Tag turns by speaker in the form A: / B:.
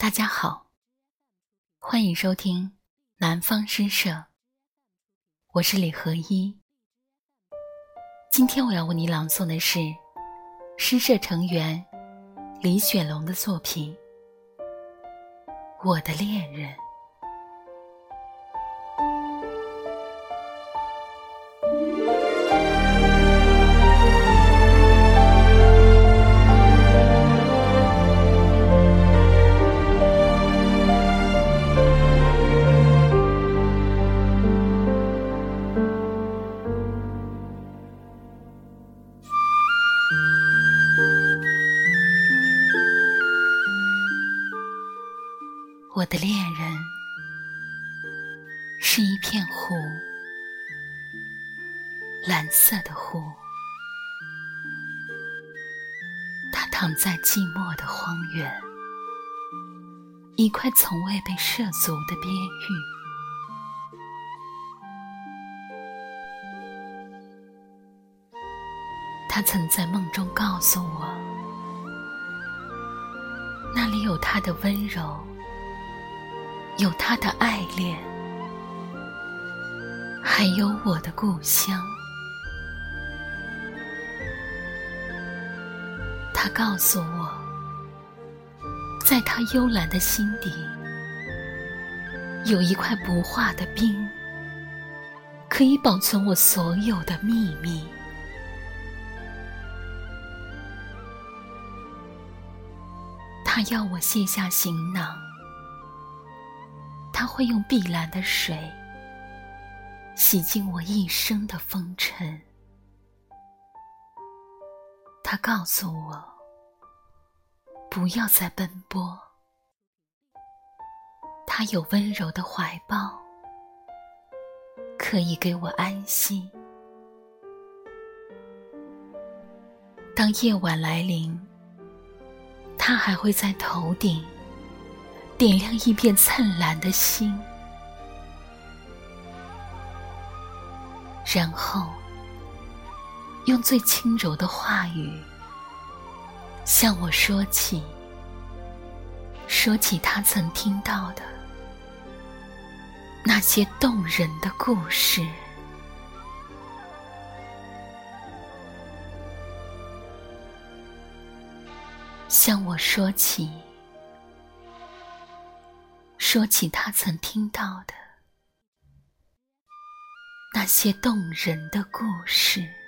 A: 大家好，欢迎收听南方诗社，我是李合一。今天我要为你朗诵的是诗社成员李雪龙的作品《我的恋人》。我的恋人是一片湖，蓝色的湖。他躺在寂寞的荒原，一块从未被涉足的边域。他曾在梦中告诉我，那里有他的温柔。有他的爱恋，还有我的故乡。他告诉我，在他幽蓝的心底，有一块不化的冰，可以保存我所有的秘密。他要我卸下行囊。他会用碧蓝的水洗净我一生的风尘。他告诉我，不要再奔波。他有温柔的怀抱，可以给我安心。当夜晚来临，他还会在头顶。点亮一片灿烂的心，然后用最轻柔的话语向我说起，说起他曾听到的那些动人的故事，向我说起。说起他曾听到的那些动人的故事。